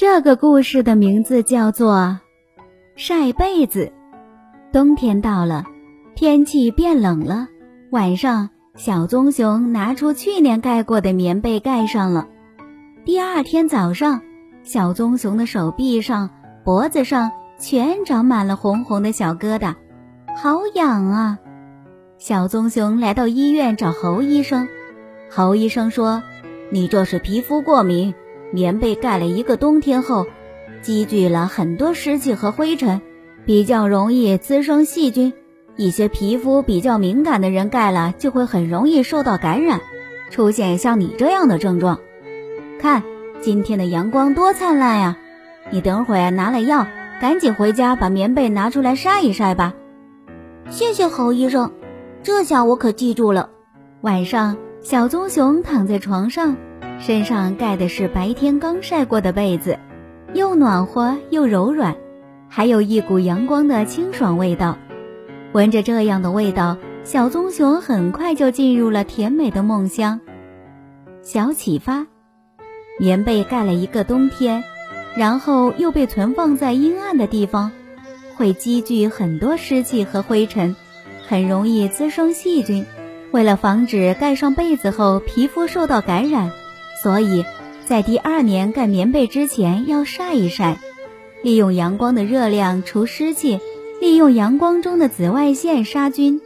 这个故事的名字叫做《晒被子》。冬天到了，天气变冷了。晚上，小棕熊拿出去年盖过的棉被盖上了。第二天早上，小棕熊的手臂上、脖子上全长满了红红的小疙瘩，好痒啊！小棕熊来到医院找侯医生。侯医生说：“你这是皮肤过敏。”棉被盖了一个冬天后，积聚了很多湿气和灰尘，比较容易滋生细菌。一些皮肤比较敏感的人盖了，就会很容易受到感染，出现像你这样的症状。看今天的阳光多灿烂呀！你等会儿拿了药，赶紧回家把棉被拿出来晒一晒吧。谢谢侯医生，这下我可记住了。晚上，小棕熊躺在床上。身上盖的是白天刚晒过的被子，又暖和又柔软，还有一股阳光的清爽味道。闻着这样的味道，小棕熊很快就进入了甜美的梦乡。小启发：棉被盖了一个冬天，然后又被存放在阴暗的地方，会积聚很多湿气和灰尘，很容易滋生细菌。为了防止盖上被子后皮肤受到感染。所以，在第二年盖棉被之前要晒一晒，利用阳光的热量除湿气，利用阳光中的紫外线杀菌。